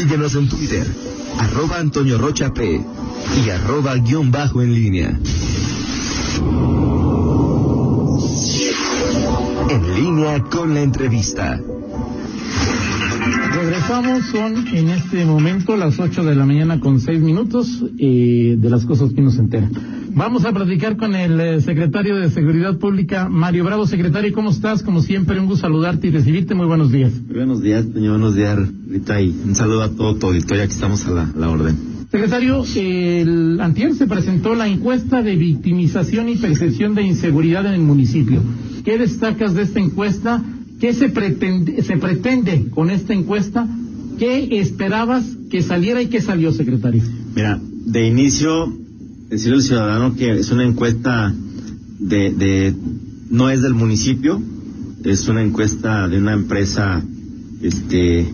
Síguenos en Twitter, arroba Antonio Rocha P y arroba guion bajo en línea. En línea con la entrevista. Regresamos, son en este momento las 8 de la mañana con 6 minutos eh, de las cosas que nos enteran. Vamos a platicar con el eh, secretario de Seguridad Pública, Mario Bravo. Secretario, ¿cómo estás? Como siempre, un gusto saludarte y recibirte. Muy buenos días. buenos días, señor. Buenos días, Rita. Y un saludo a todo tu auditorio. Aquí estamos a la, la orden. Secretario, el antier se presentó la encuesta de victimización y percepción de inseguridad en el municipio. ¿Qué destacas de esta encuesta? ¿Qué se pretende, se pretende con esta encuesta? ¿Qué esperabas que saliera y qué salió, secretario? Mira, de inicio, decirle al ciudadano que es una encuesta de, de no es del municipio, es una encuesta de una empresa, este,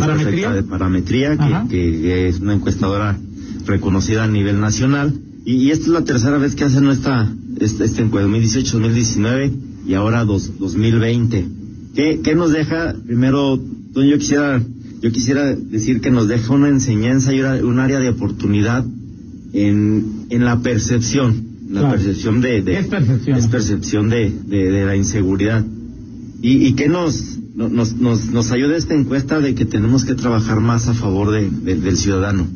¿Parametría? de parametría, que, que es una encuestadora reconocida a nivel nacional. Y, y esta es la tercera vez que hacen esta, esta, esta encuesta, 2018, 2019 y ahora dos, 2020. ¿Qué, ¿Qué nos deja? Primero, yo quisiera, yo quisiera decir que nos deja una enseñanza y una- un área de oportunidad en, en la percepción, la Claro. percepción de, de- Es percepción. es percepción de, de, de la inseguridad. ¿Y, y qué nos, no- nos, nos, nos ayuda esta encuesta de que tenemos que trabajar más a favor de, de- del ciudadano?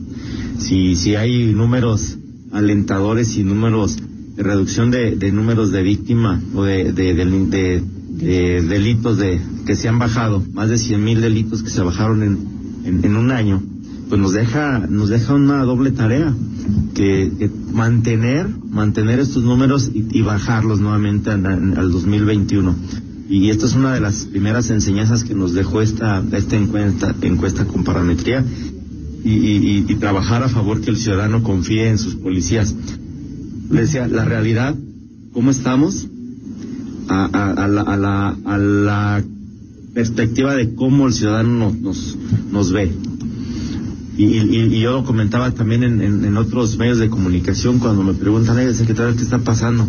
Si, si hay números alentadores y números de reducción de, de números de víctima o de, de, del- de- de delitos de, que se han bajado, más de 100 mil delitos que se bajaron en, en, en un año, pues nos deja, nos deja una doble tarea, que, que mantener, mantener estos números y, bajarlos nuevamente en- en- al 2021. Y esta es una de las primeras enseñanzas que nos dejó esta, esta encuesta, encuesta con parametría y trabajar a favor que el ciudadano confíe en sus policías. Le decía, la realidad, ¿cómo estamos? A, a- a la, a, la, a la perspectiva de cómo el ciudadano nos, nos, nos ve. Y, y- y yo lo comentaba también en, en- en otros medios de comunicación cuando me preguntan, "Ay, secretario, ¿qué está pasando?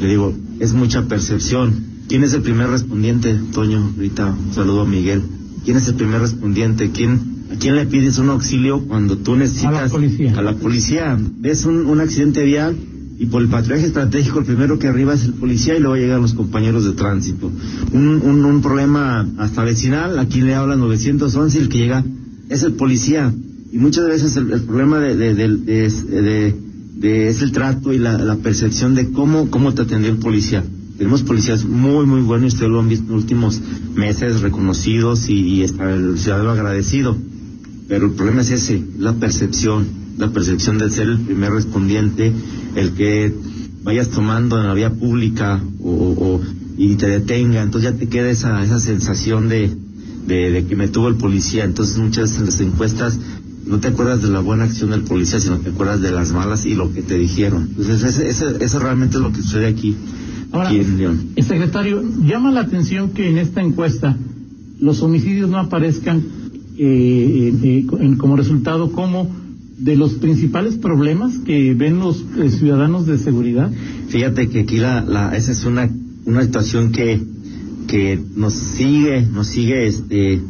Le digo, es mucha percepción. ¿Quién es el primer respondiente, Toño? Ahorita un saludo a Miguel. ¿Quién es el primer respondiente? ¿Quién, ¿A quién le pides un auxilio cuando tú necesitas? A la policía. A la policía. Ves un, un accidente vial y por el patrullaje estratégico el primero que arriba es el policía y luego llegan los compañeros de tránsito. Un, un, un problema hasta vecinal, a quien le hablan 911 y el que llega es el policía. Y muchas veces el, problema de, de, de, de- de- de- es el trato y la, percepción de cómo, cómo te atendió el policía. Tenemos policías muy, muy buenos, ustedes lo han visto en los últimos meses, reconocidos y, y el ciudadano agradecido. Pero el problema es ese, la percepción, la percepción de ser el primer respondiente, el que vayas tomando en la vía pública o, y te detenga, entonces ya te queda esa, esa sensación de, de, de que me tuvo el policía. Entonces muchas en las encuestas no te acuerdas de la buena acción del policía, sino te acuerdas de las malas y lo que te dijeron. Entonces ese, ese, eso realmente es lo que sucede aquí, Ahora, aquí en León. el secretario, llama la atención que en esta encuesta los homicidios no aparezcan eh, eh, en- como resultado como de los principales problemas que ven los eh, ciudadanos de seguridad. Fíjate que aquí la, la esa es una, una situación que, que nos sigue, nos sigue este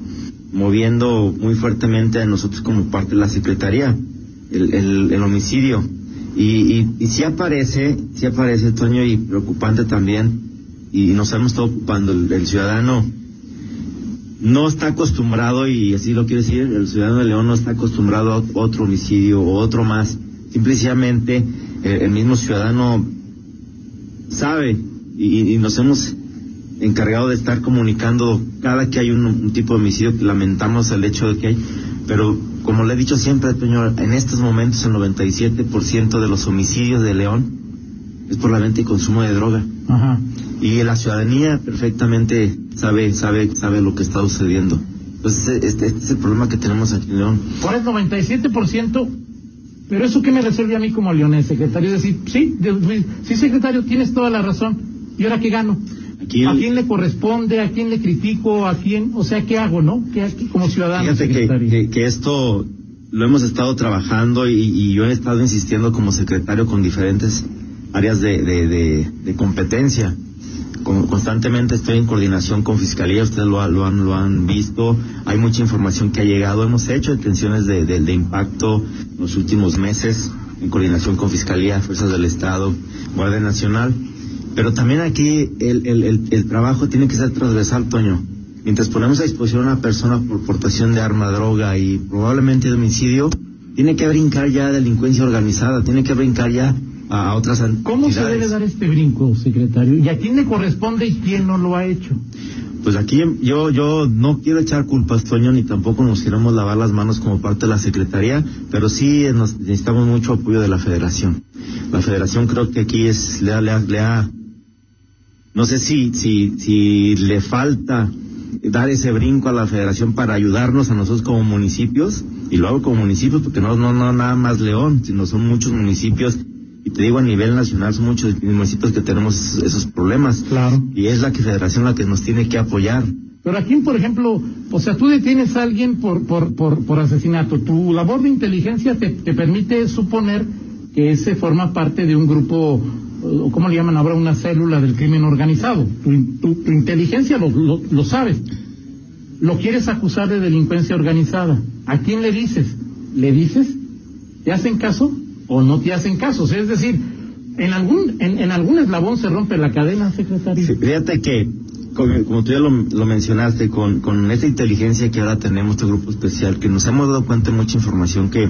moviendo muy fuertemente a nosotros como parte de la Secretaría, el, el, homicidio. Y, y, y sí aparece, sí aparece, Toño, y preocupante también, y nos hemos estado ocupando, el, el ciudadano no está acostumbrado, y así lo quiero decir, el ciudadano de León no está acostumbrado a otro homicidio o otro más. Simplemente eh, el mismo ciudadano sabe y, y nos hemos encargado de estar comunicando cada que hay un, un tipo de homicidio lamentamos el hecho de que hay, pero como le he dicho siempre, Toño, en estos momentos el 97% de los homicidios de León es por la venta y consumo de droga. Ajá. Y la ciudadanía perfectamente sabe, sabe, sabe lo que está sucediendo. Entonces, este, este es el problema que tenemos aquí en León. Por el 97%, pero eso que me resuelve a mí como leonés, secretario, es decir, sí, de- sí, secretario, tienes toda la razón. ¿Y ahora qué gano? ¿A quién le corresponde? ¿A quién le critico? ¿A quién? O sea, ¿qué hago, no? ¿Qué hago como ciudadano, Fíjate que, que, que esto lo hemos estado trabajando y, y yo he estado insistiendo como secretario con diferentes áreas de, de, de, de competencia. constantemente estoy en coordinación con Fiscalía, ustedes lo, lo, han, lo han visto, hay mucha información que ha llegado, hemos hecho detenciones de, de, de impacto en los últimos meses en coordinación con Fiscalía, Fuerzas del Estado, Guardia Nacional, pero también aquí el, el, el, el trabajo tiene que ser transversal, Toño. Mientras ponemos a disposición a una persona por portación de arma, droga y probablemente de homicidio, tiene que brincar ya delincuencia organizada, tiene que brincar ya a otras ¿Cómo se debe dar este brinco, secretario? ¿Y a quién le corresponde y quién no lo ha hecho? Pues aquí yo yo no quiero echar culpas, Toño, ni tampoco nos queremos lavar las manos como parte de la Secretaría, pero sí nos necesitamos mucho apoyo de la Federación. La Federación creo que aquí es le, le, le ha no sé si si si le falta dar ese brinco a la Federación para ayudarnos a nosotros como municipios y lo hago como municipios porque no no no nada más León, sino son muchos municipios y te digo a nivel nacional son muchos municipios que tenemos esos problemas. Claro. Y es la que federación la que nos tiene que apoyar. Pero aquí, por ejemplo, o sea, tú detienes a alguien por, por, por, por asesinato. Tu labor de inteligencia te, te permite suponer que ese forma parte de un grupo, ¿cómo le llaman ahora? Una célula del crimen organizado. Tu, inteligencia lo, lo, sabes. Lo quieres acusar de delincuencia organizada. ¿A quién le dices? ¿Le dices? ¿Te hacen caso? o no te hacen caso. Es decir, en algún, en, en algún eslabón se rompe la cadena, secretario. Sí, fíjate que, como, como tú ya lo, mencionaste, con, con esta inteligencia que ahora tenemos, este grupo especial, que nos hemos dado cuenta de mucha información que,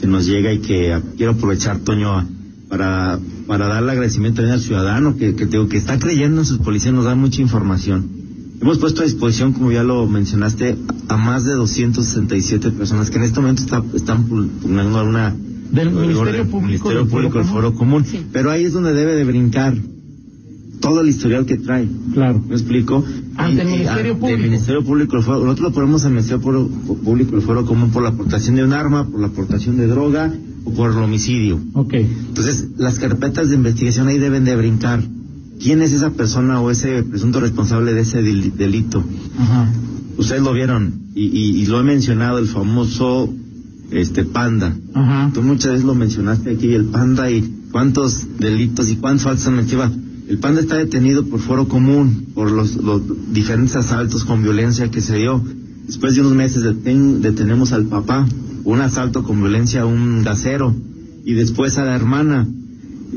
que nos llega y que quiero aprovechar, Toño, para, para darle agradecimiento también al ciudadano que, que, tengo, que está creyendo en sus policías, nos da mucha información. Hemos puesto a disposición, como ya lo mencionaste, a más de 267 personas que en este momento está, están pugnando una del Ministerio Público, Ministerio del Público del Foro Común. Sí. Pero ahí es donde debe de brincar todo el historial que trae. Claro. ¿Me explico? Ante el Ministerio y, Público. El Ministerio Público del Foro. Nosotros lo ponemos al Ministerio Público del Foro Común por la aportación de un arma, por la aportación de droga por el homicidio. Ok. Entonces, las carpetas de investigación ahí deben de brincar. ¿Quién es esa persona o ese presunto responsable de ese delito? Ajá. Ustedes lo vieron y, y, y lo he mencionado, el famoso este panda. Ajá. Tú muchas veces lo mencionaste aquí, el panda y cuántos delitos y cuántos falsas mentiras. El panda está detenido por foro común, por los, los, diferentes asaltos con violencia que se dio. Después de unos meses deten, detenemos al papá, un asalto con violencia a un gasero, y después a la hermana.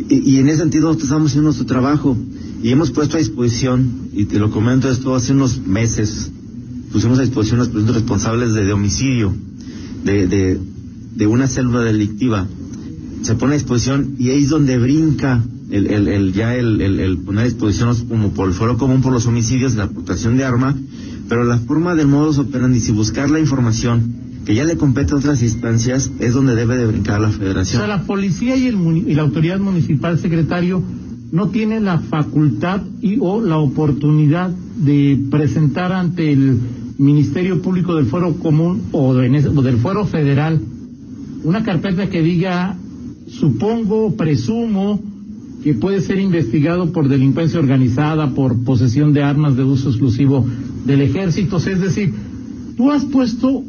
Y, y en ese sentido nosotros estamos haciendo nuestro trabajo y hemos puesto a disposición, y te lo comento esto hace unos meses, pusimos a disposición a los responsables de, homicidio de, de, una célula delictiva se pone a disposición y ahí es donde brinca el, el, ya el, el, el, poner a disposición como por el foro común por los homicidios, la aportación de arma, pero la forma del modus operandi, si buscar la información que ya le compete a otras instancias, es donde debe de brincar la federación. O sea, la policía y, el, y la autoridad municipal, secretario, no tiene la facultad y o la oportunidad de presentar ante el Ministerio Público del Foro Común o, de, o del Foro Federal una carpeta que diga supongo, presumo que puede ser investigado por delincuencia organizada, por posesión de armas de uso exclusivo del ejército. Es decir, tú has puesto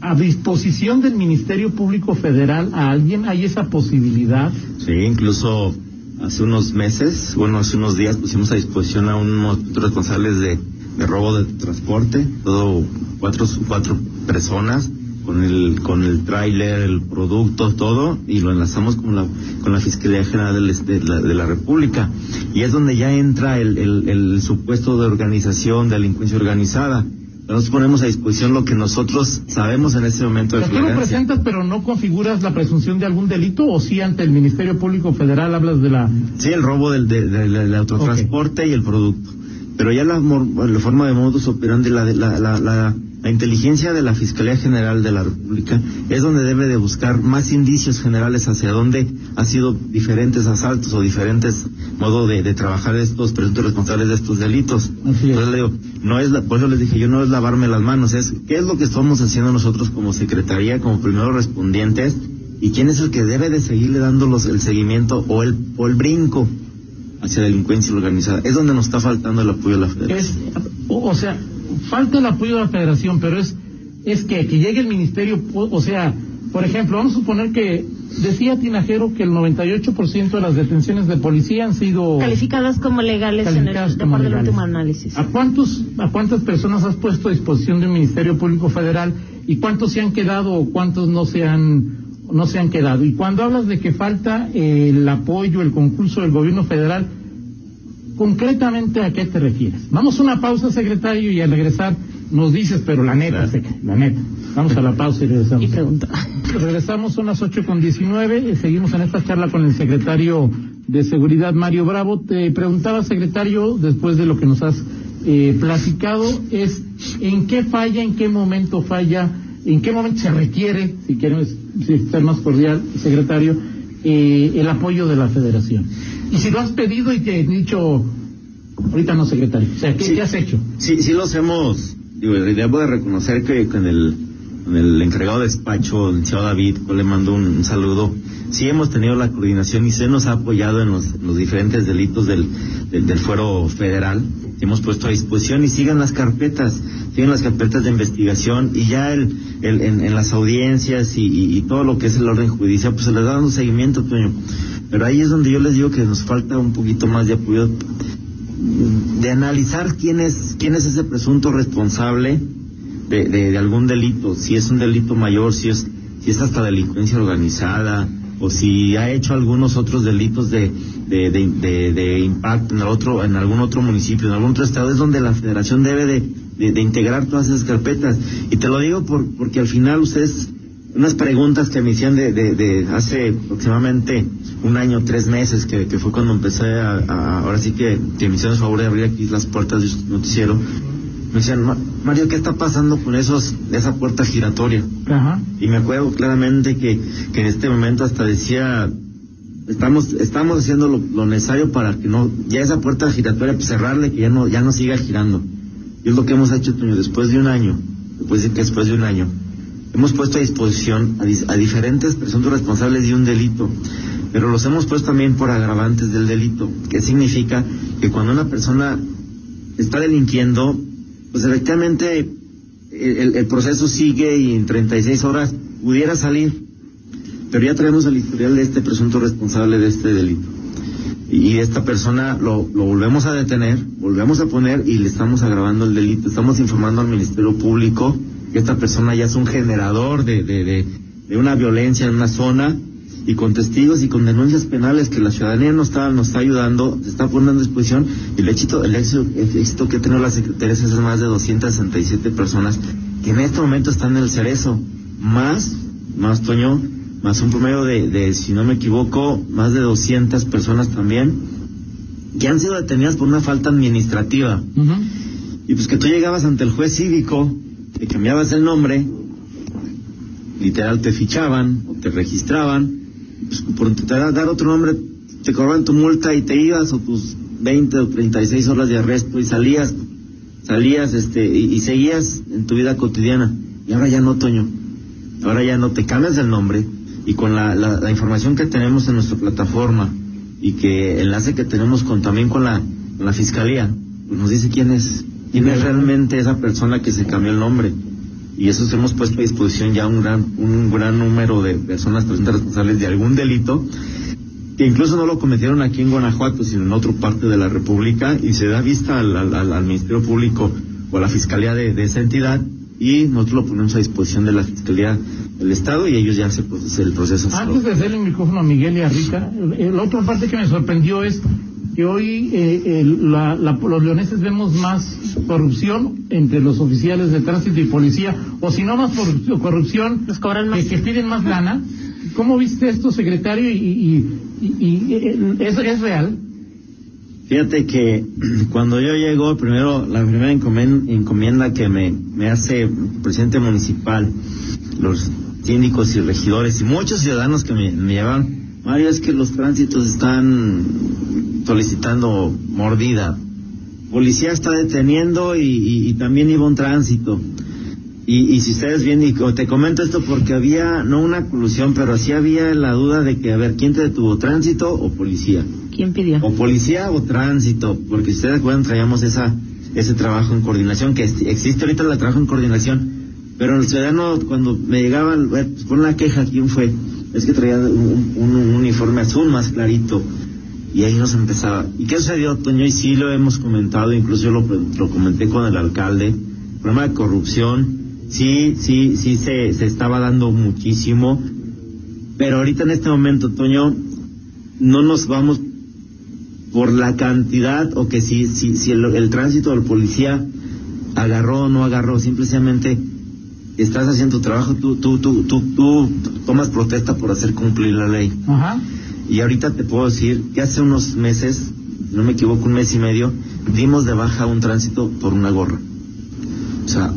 a disposición del Ministerio Público Federal a alguien, ¿hay esa posibilidad? Sí, incluso hace unos meses, bueno, hace unos días pusimos a disposición a unos responsables de robo de transporte, todo cuatro, cuatro personas con el con el tráiler, el producto, todo y lo enlazamos con la con la Fiscalía General de la, de la República y es donde ya entra el, el, el supuesto de organización, de delincuencia organizada. Nos ponemos a disposición lo que nosotros sabemos en este momento de Tú lo presentas, pero no configuras la presunción de algún delito, o sí ante el Ministerio Público Federal hablas de la. Sí, el robo del, de, de, del autotransporte okay. y el producto pero ya la, la, forma de modus operandi, la, la, la, la, la inteligencia de la Fiscalía General de la República es donde debe de buscar más indicios generales hacia dónde ha sido diferentes asaltos o diferentes modos de, de trabajar estos presuntos responsables de estos delitos. Entonces le digo, no es la, por eso les dije, yo no es lavarme las manos, es qué es lo que estamos haciendo nosotros como Secretaría, como primeros respondientes, y quién es el que debe de seguirle dando los, el seguimiento o el, o el brinco hacia delincuencia organizada. Es donde nos está faltando el apoyo de la federación. Es, o, o, sea, falta el apoyo de la federación, pero es, es que, que llegue el ministerio, o sea, Por ejemplo, vamos a suponer que decía Tinajero que el 98% de las detenciones de policía han sido calificadas como legales en el calificadas del legales. último análisis. ¿A cuántos a cuántas personas has puesto a disposición de un Ministerio Público Federal y cuántos se han quedado o cuántos no se han no se han quedado? Y cuando hablas de que falta eh, el apoyo, el concurso del gobierno federal, concretamente a qué te refieres? Vamos a una pausa, secretario, y al regresar nos dices, pero la neta, la neta. Vamos a la pausa y regresamos. Y pregunta. Regresamos, son las 8 con 19. eh, Seguimos en esta charla con el secretario de Seguridad, Mario Bravo. Te preguntaba, secretario, después de lo que nos has eh, platicado, es en qué falla, en qué momento falla, en qué momento se requiere, si queremos si ser más cordial, secretario, eh, el apoyo de la federación. Y si lo has pedido y te he dicho, ahorita no, secretario, o sea, ¿qué, Sí. qué has hecho? Sí, sí los hemos, digo, debo de reconocer que con el, el encargado de despacho, el licenciado David, pues le mando un, saludo. Sí hemos tenido la coordinación y se nos ha apoyado en los, diferentes delitos del, del, fuero federal. Hemos puesto a disposición y sigan las carpetas, siguen las carpetas de investigación y ya el, en, las audiencias y todo lo que es el orden judicial, pues se les da un seguimiento, Toño. Pero ahí es donde yo les digo que nos falta un poquito más de apoyo de analizar quién es quién es ese presunto responsable de, de, algún delito, si es un delito mayor, si es si es hasta delincuencia organizada o si ha hecho algunos otros delitos de de, de, de- impacto en el otro en algún otro municipio, en algún otro estado es donde la Federación debe de, integrar todas esas carpetas y te lo digo por, porque al final ustedes unas preguntas que me hicieron de, hace aproximadamente un año, tres meses, que, que fue cuando empecé a, a- ahora sí que, que me hicieron el favor de abrir aquí las puertas de su noticiero. Me decían, "Ma- Mario, ¿qué está pasando con esos, esa puerta giratoria? Ajá. Y me acuerdo claramente que, que en este momento hasta decía, estamos, estamos haciendo lo, lo necesario para que no, ya esa puerta giratoria, pues cerrarle, que ya no, ya no siga girando. Y es lo que hemos hecho, después de un año, después de después de un año, hemos puesto a disposición a, a diferentes presuntos responsables de un delito, pero los hemos puesto también por agravantes del delito, que significa que cuando una persona está delinquiendo, pues efectivamente el, proceso sigue y en 36 horas pudiera salir, pero ya traemos el historial de este presunto responsable de este delito. Y esta persona lo, volvemos a detener, volvemos a poner y le estamos agravando el delito. Estamos informando al Ministerio Público que esta persona ya es un generador de, de, de una violencia en una zona y con testigos y con denuncias penales que la ciudadanía nos está, nos está ayudando, se está poniendo a disposición y el éxito, el éxito, el éxito que ha tenido la Secretaría es más de 267 personas que en este momento están en el cerezo, más, más Toño, más un promedio de, de, si no me equivoco, más de 200 personas también que han sido detenidas por una falta administrativa. Y pues que tú llegabas ante el juez cívico, te cambiabas el nombre, literal te fichaban te registraban, pues por te da- dar otro nombre, te cobraban tu multa y te ibas o tus 20 o 36 horas de arresto y salías, salías este y, y seguías en tu vida cotidiana. Y ahora ya no, Toño. Ahora ya no te cambias el nombre y con la, la, la información que tenemos en nuestra plataforma y que enlace que tenemos con también con la, con la fiscalía, pues nos dice quién es, quién es realmente esa persona que se cambió el nombre. Y eso hemos puesto a disposición ya un gran, un gran número de personas presuntas responsables de algún delito que incluso no lo cometieron aquí en Guanajuato, sino en otra parte de la República, y se da vista al, Ministerio Público o a la Fiscalía de, esa entidad, y nosotros lo ponemos a disposición de la Fiscalía del Estado, y ellos ya se procesa el proceso. Antes de hacer el micrófono a Miguel y a Rita, la otra parte que me sorprendió es que hoy eh, el- la- la- los leoneses vemos más corrupción entre los oficiales de tránsito y policía, o si no más corrupción, cobran más. que, que piden más lana. ¿Cómo viste esto, secretario? Y, y- y- y- eh, ¿es, ¿Es real? Fíjate que cuando yo llego, primero, la primera encomienda que me, me hace el presidente municipal, los síndicos y regidores y muchos ciudadanos que me, me llevan, Mario, es que los tránsitos están solicitando mordida. Policía está deteniendo y, y- y también iba un tránsito. Y, y si ustedes bien, y te comento esto porque había, no una colusión, pero sí había la duda de que, a ver, ¿quién te detuvo, tránsito o policía? ¿Quién pidió? o policía o tránsito, porque si ustedes acuerdan traíamos esa ese trabajo en coordinación que existe ahorita el trabajo en coordinación, Pero el ciudadano, cuando me llegaban, pues, pon la queja, ¿quién fue? Es que traía un, un- un uniforme azul más clarito. Y ahí nos empezaba. ¿Y qué sucedió, Toño? Y sí lo hemos comentado, incluso yo lo, lo comenté con el alcalde. Problema de corrupción, sí, sí, sí se, se estaba dando muchísimo. Pero ahorita en este momento, Toño, no nos vamos por la cantidad o que si, si, si el, el tránsito del policía agarró o no agarró, simplemente estás haciendo tu trabajo, tú, tú, tú, tú, tú tomas protesta por hacer cumplir la ley. Ajá. Y ahorita te puedo decir que hace unos meses, no me equivoco, un mes y medio, dimos de baja un tránsito por una gorra. O sea,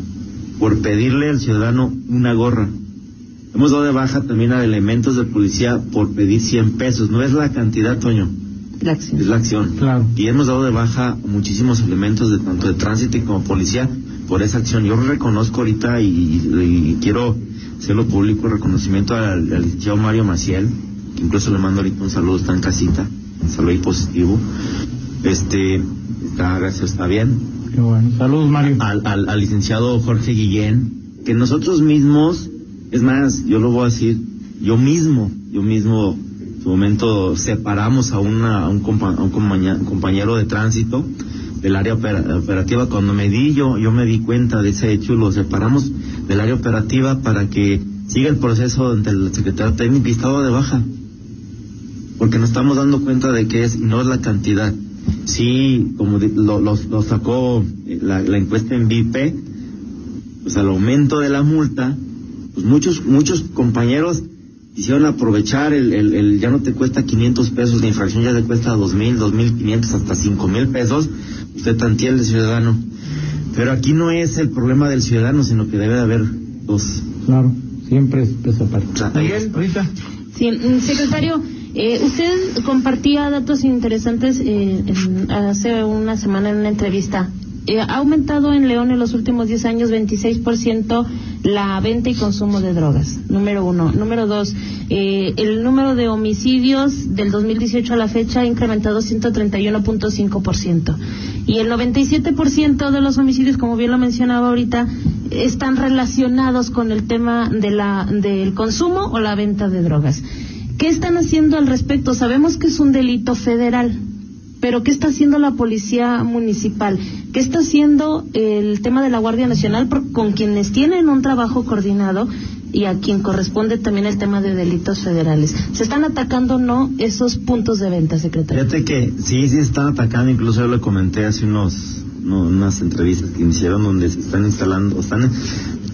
por pedirle al ciudadano una gorra. Hemos dado de baja también a elementos de policía por pedir 100 pesos. No es la cantidad, Toño, La acción. es la acción. Claro. Y hemos dado de baja muchísimos elementos de tanto de tránsito y como policía por esa acción. Yo reconozco ahorita y, y quiero hacerlo público el reconocimiento al, al licenciado Mario Maciel, que incluso le mando ahorita un saludo, está en casita, un saludo ahí positivo. Este, está, gracias, está bien. Qué bueno. Saludos, Mario. Al, al, al licenciado Jorge Guillén, que nosotros mismos, es más, yo lo voy a decir, yo mismo, yo mismo, en su momento separamos a, una, a un, compa- a un compañero de tránsito del área opera- operativa. Cuando me di, yo, yo me di cuenta de ese hecho, lo separamos del área operativa para que siga el proceso ante el secretario técnico y estado de baja. Porque nos estamos dando cuenta de que es, no es la cantidad. Sí, como lo, lo- lo sacó eh, la, la encuesta en VIP, pues al aumento de la multa, pues muchos, muchos compañeros quisieron aprovechar el, el, el ya no te cuesta 500 pesos, la infracción ya te cuesta 2.000, 2.500, hasta 5.000 pesos, usted tantiel el ciudadano. Pero aquí no es el problema del ciudadano, sino que debe de haber dos. Claro. Siempre es peso aparte. Miguel, ahorita. Sí, mm, secretario, eh, usted compartía datos interesantes eh, en- hace una semana en una entrevista. Eh, ha aumentado en León en los últimos 10 años 26% la venta y consumo de drogas, número uno. Número dos, eh, el número de homicidios del 2018 a la fecha ha incrementado 131.5%. Y el 97% de los homicidios, como bien lo mencionaba ahorita, están relacionados con el tema de la, del consumo o la venta de drogas. ¿Qué están haciendo al respecto? Sabemos que es un delito federal, pero ¿qué está haciendo la policía municipal? ¿Qué está haciendo el tema de la Guardia Nacional por- con quienes tienen un trabajo coordinado y a quien corresponde también el tema de delitos federales? ¿Se están atacando o no esos puntos de venta, secretario? Fíjate que sí, sí están atacando, incluso yo lo comenté hace unos, no, unas entrevistas que me hicieron donde se están instalando, están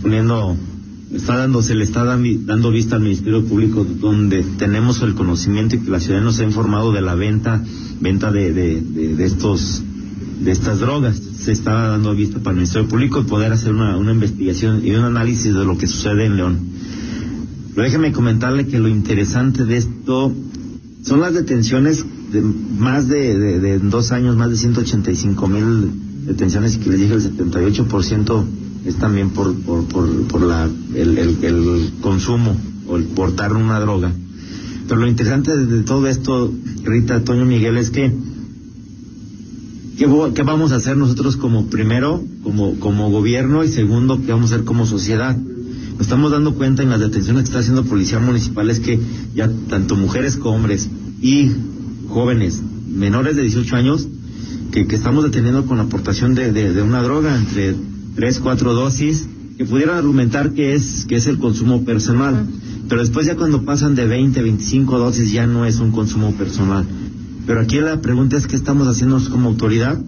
poniendo, está dando, se le está dando, vista al Ministerio Público donde tenemos el conocimiento y que la ciudad nos ha informado de la venta, venta de, de, estos, de estas drogas. Se está dando vista para el Ministerio Público poder hacer una, una investigación y un análisis de lo que sucede en León. Pero déjeme comentarle que lo interesante de esto son las detenciones de más de, de, dos años, más de 185 mil detenciones y que les dije el 78% es también por, por, por, por la, consumo o el portar una droga. Pero lo interesante de, todo esto, Rita, Toño Miguel, es que ¿Qué, qué vamos a hacer nosotros como primero, como, como gobierno y segundo, qué vamos a hacer como sociedad? Nos estamos dando cuenta en las detenciones que está haciendo Policía Municipal es que ya tanto mujeres como hombres y jóvenes menores de 18 años que, que estamos deteniendo con la aportación de, de, de una droga entre 3, 4 dosis que pudieran argumentar que es, que es el consumo personal. Pero después ya cuando pasan de 20, 25 dosis ya no es un consumo personal. Pero aquí la pregunta es qué estamos haciendo como autoridad.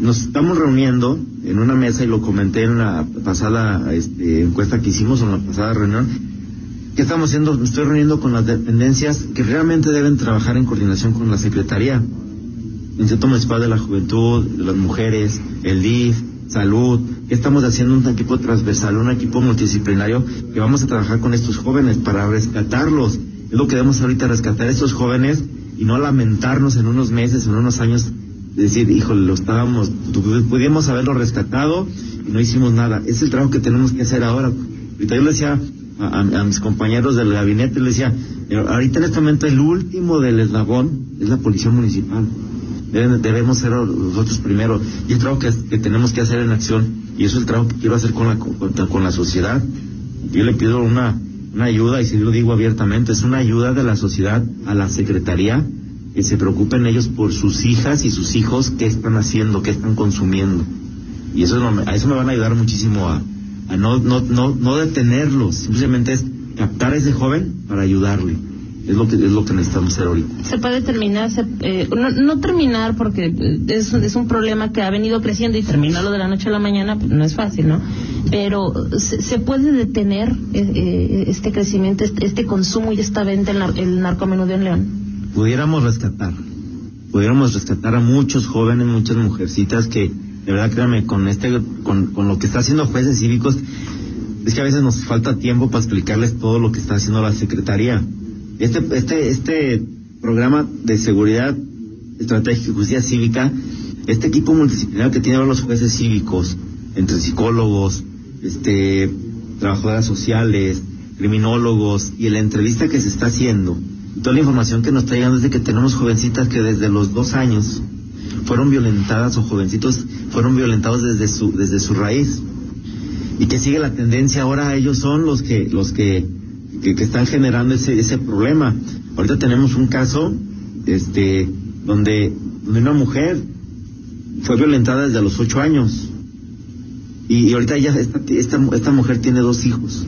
Nos estamos reuniendo en una mesa y lo comenté en la pasada este, encuesta que hicimos en la pasada reunión. ¿Qué estamos haciendo? Me estoy reuniendo con las dependencias que realmente deben trabajar en coordinación con la Secretaría. Instituto Municipal de la Juventud, las Mujeres, el DIF, Salud. ¿Qué estamos haciendo? Un equipo transversal, un equipo multidisciplinario que vamos a trabajar con estos jóvenes para rescatarlos. Es lo que debemos ahorita, rescatar a estos jóvenes y no lamentarnos en unos meses, en unos años, de decir, híjole, lo estábamos, pudimos haberlo rescatado y no hicimos nada. Es el trabajo que tenemos que hacer ahora. Ahorita yo le decía a, mis compañeros del gabinete, le decía, "Eh, ahorita en este momento el último del eslabón es la policía municipal. Deben- debemos ser nosotros primero. Y el trabajo que, tenemos que hacer en acción Y eso es el trabajo que quiero hacer con la, con, con la sociedad. Yo le pido una, una ayuda, y si lo digo abiertamente, es una ayuda de la sociedad a la Secretaría que se preocupen ellos por sus hijas y sus hijos, qué están haciendo, qué están consumiendo. Y eso a eso me van a ayudar muchísimo a, a no, no, no, no detenerlos, simplemente es captar a ese joven para ayudarle. Es lo que es lo que necesitamos hacer ahorita. Se puede terminar, se, eh, no, no, terminar porque es, es, un problema que ha venido creciendo y terminarlo de la noche a la mañana pues, no es fácil, ¿no? Pero se, se puede detener eh, eh, este crecimiento, este, este, consumo y esta venta el, el narcomenudeo en León. Pudiéramos rescatar, pudiéramos rescatar a muchos jóvenes, muchas mujercitas que, de verdad, créanme, con este, con, con lo que está haciendo jueces cívicos, es que a veces nos falta tiempo para explicarles todo lo que está haciendo la Secretaría este, este, este programa de seguridad estratégica y justicia cívica, este equipo multidisciplinario que tiene los jueces cívicos, entre psicólogos, este, trabajadoras sociales, criminólogos, y la entrevista que se está haciendo, toda la información que nos está llegando es de que tenemos jovencitas que desde los dos años fueron violentadas o jovencitos fueron violentados desde su, desde su raíz. Y que sigue la tendencia ahora ellos son los que, los que que, que están generando ese, ese problema. Ahorita tenemos un caso este, donde, donde una mujer fue violentada desde los ocho años. Y, ahorita ya esta, esta, esta, mujer tiene dos hijos.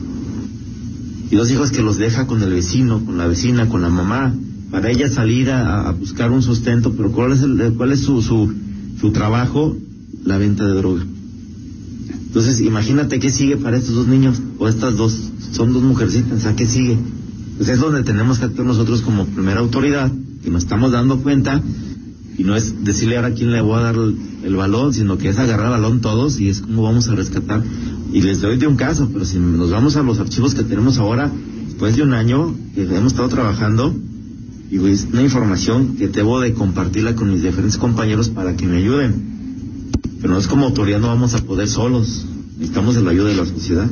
Y dos hijos que los deja con el vecino, con la vecina, con la mamá, para ella salir a, a buscar un sustento. Pero ¿cuál es, el, cuál es su, su, su trabajo? La venta de droga. Entonces, imagínate qué sigue para estos dos niños o estas dos son dos mujercitas, ¿a qué sigue? Pues es donde tenemos que actuar nosotros como primera autoridad, que nos estamos dando cuenta, y no es decirle ahora quién le voy a dar el, balón, sino que es agarrar balón todos y es como vamos a rescatar. Y les doy de un caso, pero si nos vamos a los archivos que tenemos ahora, después de un año que hemos estado trabajando, y es una información que debo de compartirla con mis diferentes compañeros para que me ayuden. Pero no es como autoridad, no vamos a poder solos. Necesitamos de la ayuda de la sociedad.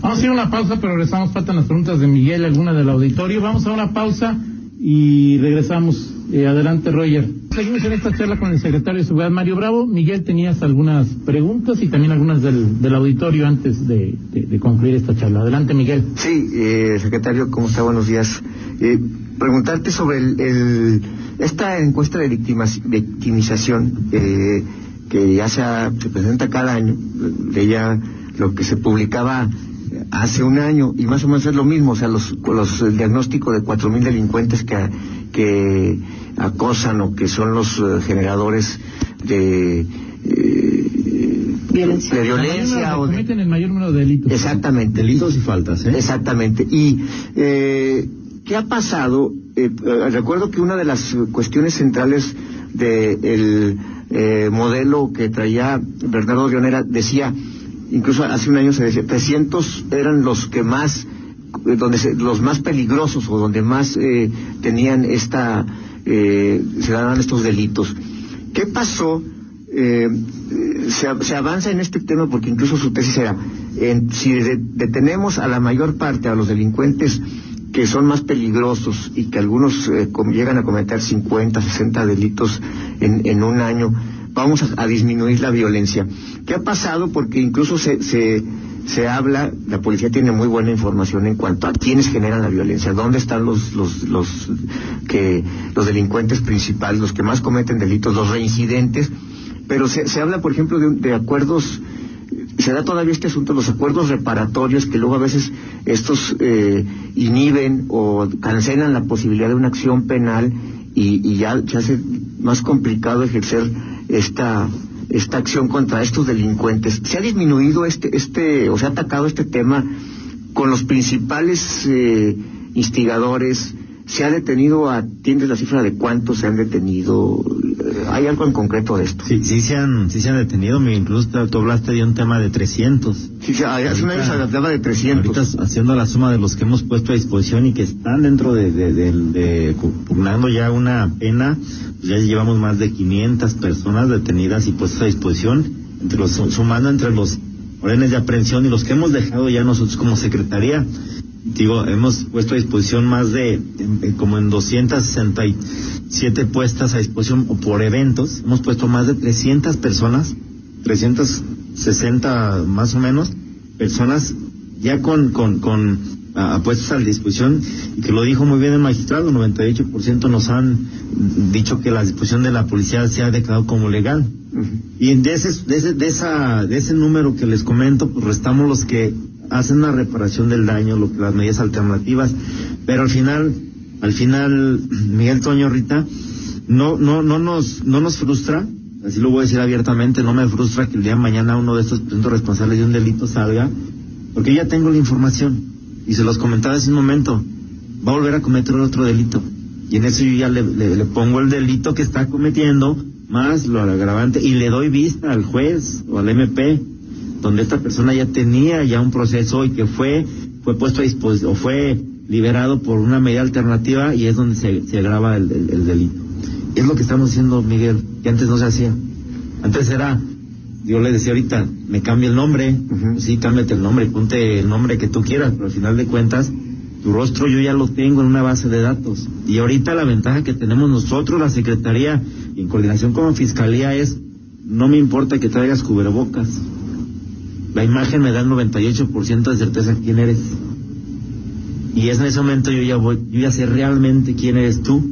Vamos a ir a una pausa, pero regresamos. Faltan las preguntas de Miguel, alguna del auditorio. Vamos a una pausa y regresamos. Eh, adelante, Roger. Seguimos en esta charla con el secretario de Seguridad, Mario Bravo. Miguel, tenías algunas preguntas y también algunas del, del auditorio antes de, de, de, concluir esta charla. Adelante, Miguel. Sí, eh, secretario, ¿cómo está? Buenos días. Eh, preguntarte sobre el, el, esta encuesta de victimas, victimización eh, que ya se, se presenta cada año. Leía lo que se publicaba hace un año y más o menos es lo mismo, o sea, los, los el diagnóstico de cuatro mil delincuentes que, que acosan o que son los uh, generadores de eh, violencia, de violencia o de, cometen el mayor número de delitos. Exactamente. Delitos y faltas, ¿eh? Exactamente. Y eh, ¿qué ha pasado? Eh, recuerdo que una de las cuestiones centrales del de eh, modelo que traía Bernardo Dionera decía incluso hace un año se decía, 300 eran los que más, donde se, los más peligrosos o donde más eh, tenían esta, eh, se daban estos delitos. ¿Qué pasó? Eh, se, se, avanza en este tema porque incluso su tesis era, en, si de, detenemos a la mayor parte, a los delincuentes que son más peligrosos y que algunos eh, llegan a cometer 50, 60 delitos en, en un año, vamos a, disminuir la violencia. ¿Qué ha pasado? Porque incluso se, se, se, habla, la policía tiene muy buena información en cuanto a quiénes generan la violencia, dónde están los, los, los, que, los delincuentes principales, los que más cometen delitos, los reincidentes, pero se, se habla, por ejemplo, de, de acuerdos se da todavía este asunto, los acuerdos reparatorios que luego a veces estos eh, inhiben o cancelan la posibilidad de una acción penal y, y ya se hace más complicado ejercer esta esta acción contra estos delincuentes. ¿Se ha disminuido este, este, o se ha atacado este tema con los principales eh, instigadores? ¿Se ha detenido, a, tienes la cifra de cuántos se han detenido? ¿Hay algo en concreto de esto? Sí, sí se han, sí se han detenido, incluso tú hablaste de un tema de 300. Sí, sí hace un año se hablaba de 300. Ahorita haciendo la suma de los que hemos puesto a disposición y que están dentro de, de, de, de pugnando ya una pena, pues ya llevamos más de 500 personas detenidas y puestas a disposición, entre los, sumando entre los órdenes de aprehensión y los que hemos dejado ya nosotros como secretaría digo, hemos puesto a disposición más de, como en 267 puestas a disposición por eventos, hemos puesto más de 300 personas, 300 60 más o menos personas ya con, con, con a, a la disposición. Y que lo dijo muy bien el magistrado, 98% nos han dicho que la disposición de la policía se ha declarado como legal. Y de ese, de ese, de esa, de ese número que les comento, pues restamos los que hacen la reparación del daño, lo las medidas alternativas, pero al final, al final, Miguel Toño Rita, no, no, no nos, no nos frustra, así lo voy a decir abiertamente, no me frustra que el día de mañana uno de estos responsables de un delito salga, porque ya tengo la información, y se los comentaba hace un momento, va a volver a cometer otro delito, y en eso yo ya le, le pongo el delito que está cometiendo, más lo agravante, y le doy vista al juez o al MP, donde esta persona ya tenía ya un proceso y que fue, fue puesto a disposición, o fue liberado por una medida alternativa y es donde se, se agrava el, el, delito. Es lo que estamos haciendo, Miguel, que antes no se hacía. Antes era, yo le decía ahorita, me cambia el nombre, sí, cámbiate el nombre, ponte el nombre que tú quieras, pero al final de cuentas, tu rostro yo ya lo tengo en una base de datos. Y ahorita la ventaja que tenemos nosotros, la Secretaría, en coordinación con la Fiscalía, es, no me importa que traigas cubrebocas, la imagen me da el 98% de certeza quién eres. Y es en ese momento yo ya voy, yo ya sé realmente quién eres tú,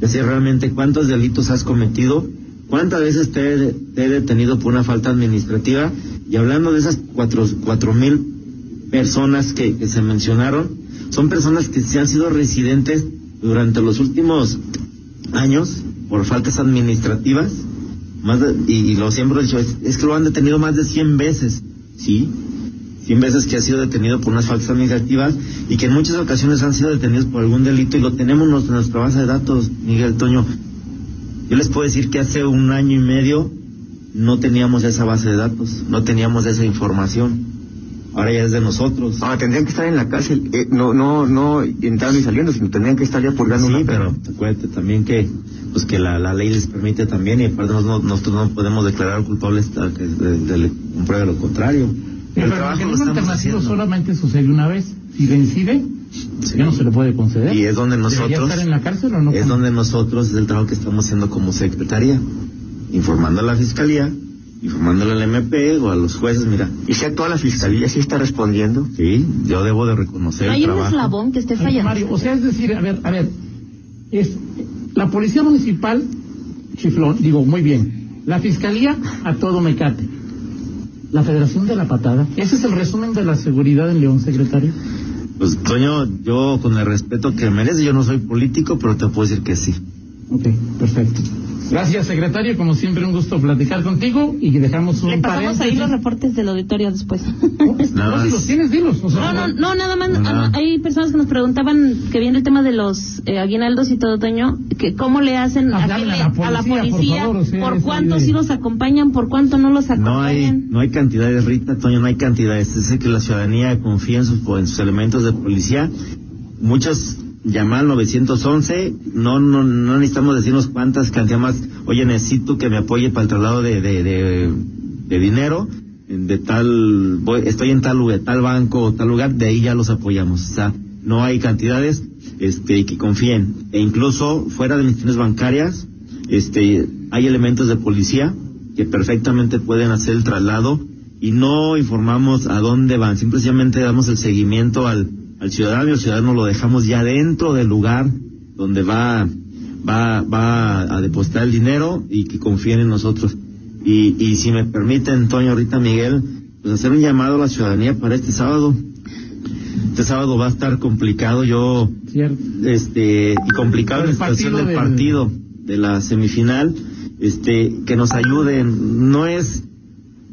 ya sé realmente cuántos delitos has cometido, cuántas veces te, he detenido por una falta administrativa, y hablando de esas cuatro, cuatro mil personas que, se mencionaron, son personas que se han sido residentes durante los últimos años por faltas administrativas, más y, lo siempre he dicho, es, es, que lo han detenido más de 100 veces, ¿sí? 100 veces que ha sido detenido por unas faltas administrativas y que en muchas ocasiones han sido detenidos por algún delito y lo tenemos en nuestra base de datos, Miguel Toño. Yo les puedo decir que hace un año y medio no teníamos esa base de datos, no teníamos esa información. Ahora ya es de nosotros. Ahora tendrían que estar en la cárcel, eh, no, no, no entrando y saliendo, sino tendrían que estar ya purgando sí, pero acuérdate también que, pues que la, la ley les permite también y aparte nosotros no, podemos declarar culpables hasta que compruebe lo contrario. Pero el trabajo solamente sucede una vez. Si vencide, ya no se le puede conceder. Y es donde nosotros. estar en la cárcel o no? Es donde nosotros, es el trabajo que estamos haciendo como secretaría, informando a la fiscalía, informándole al MP o a los jueces, mira. ¿Y si toda la fiscalía sí está respondiendo? Sí, yo debo de reconocer Hay el trabajo. un eslabón que esté fallando. Mario, o sea, es decir, a ver, a ver, es la policía municipal, chiflón, digo, muy bien, la fiscalía a todo mecate la Federación de la Patada. ¿Ese es el resumen de la seguridad en León, secretario? Pues, Toño, yo con el respeto que merece, yo no soy político, pero te puedo decir que sí. Ok, perfecto. Gracias, secretario. Como siempre, un gusto platicar contigo y dejamos un Le pasamos ahí los reportes del auditorio después. No, si los tienes, dilos. no, no, no, nada más. Hay personas que nos preguntaban que viene el tema de los eh, aguinaldos y todo, Toño, que cómo le hacen a, la policía, por, cuántos sí los acompañan, por cuánto no los acompañan. No hay, no hay cantidades, Rita, Toño, no hay cantidades. Es que la ciudadanía confía en sus, en sus elementos de policía. Muchas llamar al 911, no, no, no necesitamos decirnos cuántas cantidades más, oye, necesito que me apoye para el traslado de, de, de, dinero, de tal, voy, estoy en tal lugar, tal banco tal lugar, de ahí ya los apoyamos, o sea, no hay cantidades, este, que confíen, e incluso fuera de instituciones bancarias, este, hay elementos de policía que perfectamente pueden hacer el traslado y no informamos a dónde van, simplemente damos el seguimiento al, al ciudadano y al ciudadano lo dejamos ya dentro del lugar donde va, va, va a depositar el dinero y que confíen en nosotros. Y, y si me permite, Antonio, ahorita Miguel, pues hacer un llamado a la ciudadanía para este sábado. Este sábado va a estar complicado, yo, este, y complicado la situación del partido, de la semifinal, este, que nos ayuden. No es,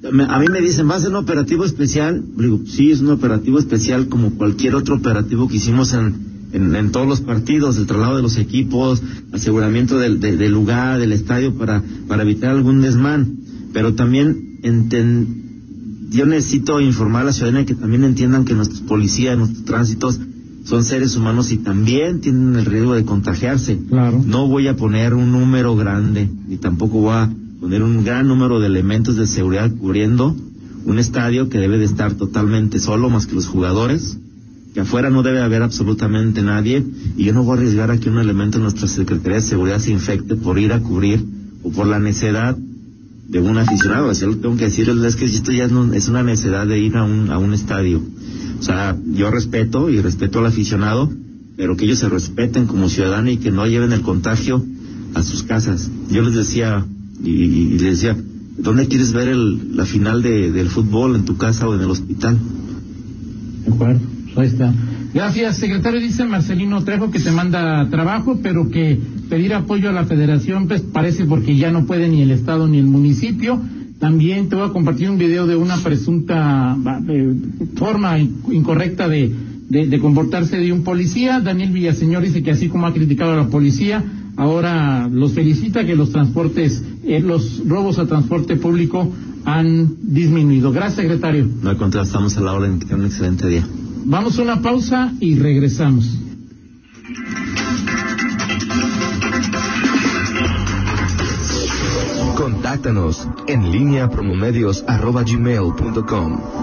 a mí me dicen, ¿va a ser un operativo especial? Digo, sí, es un operativo especial como cualquier otro operativo que hicimos en, en, todos los partidos, el traslado de los equipos, aseguramiento del, del lugar, del estadio para, para evitar algún desmán. Pero también yo necesito informar a la ciudadanía que también entiendan que nuestros policías, nuestros tránsitos son seres humanos y también tienen el riesgo de contagiarse. Claro. No voy a poner un número grande, ni tampoco voy a poner un gran número de elementos de seguridad cubriendo un estadio que debe de estar totalmente solo más que los jugadores, que afuera no debe haber absolutamente nadie y yo no voy a arriesgar a que un elemento de nuestra Secretaría de Seguridad se infecte por ir a cubrir o por la necedad de un aficionado, así lo tengo que decir, es que esto ya es una necesidad de ir a un, a un estadio. O sea, yo respeto y respeto al aficionado, pero que ellos se respeten como ciudadanos y que no lleven el contagio a sus casas. Yo les decía, y, les decía, ¿dónde quieres ver el, la final de, del fútbol? ¿En tu casa o en el hospital? De acuerdo, pues ahí está. Gracias, secretario. Dice Marcelino Trejo que te manda trabajo, pero que pedir apoyo a la federación pues parece porque ya no puede ni el Estado ni el municipio. También te voy a compartir un video de una presunta eh, forma incorrecta de, de, comportarse de un policía. Daniel Villaseñor dice que así como ha criticado a la policía, ahora los felicita que los transportes, eh, los robos a transporte público han disminuido. Gracias, secretario. No, al contrario, estamos a la hora. Que un excelente día. Vamos a una pausa y regresamos. Contáctanos en línea promomedios.com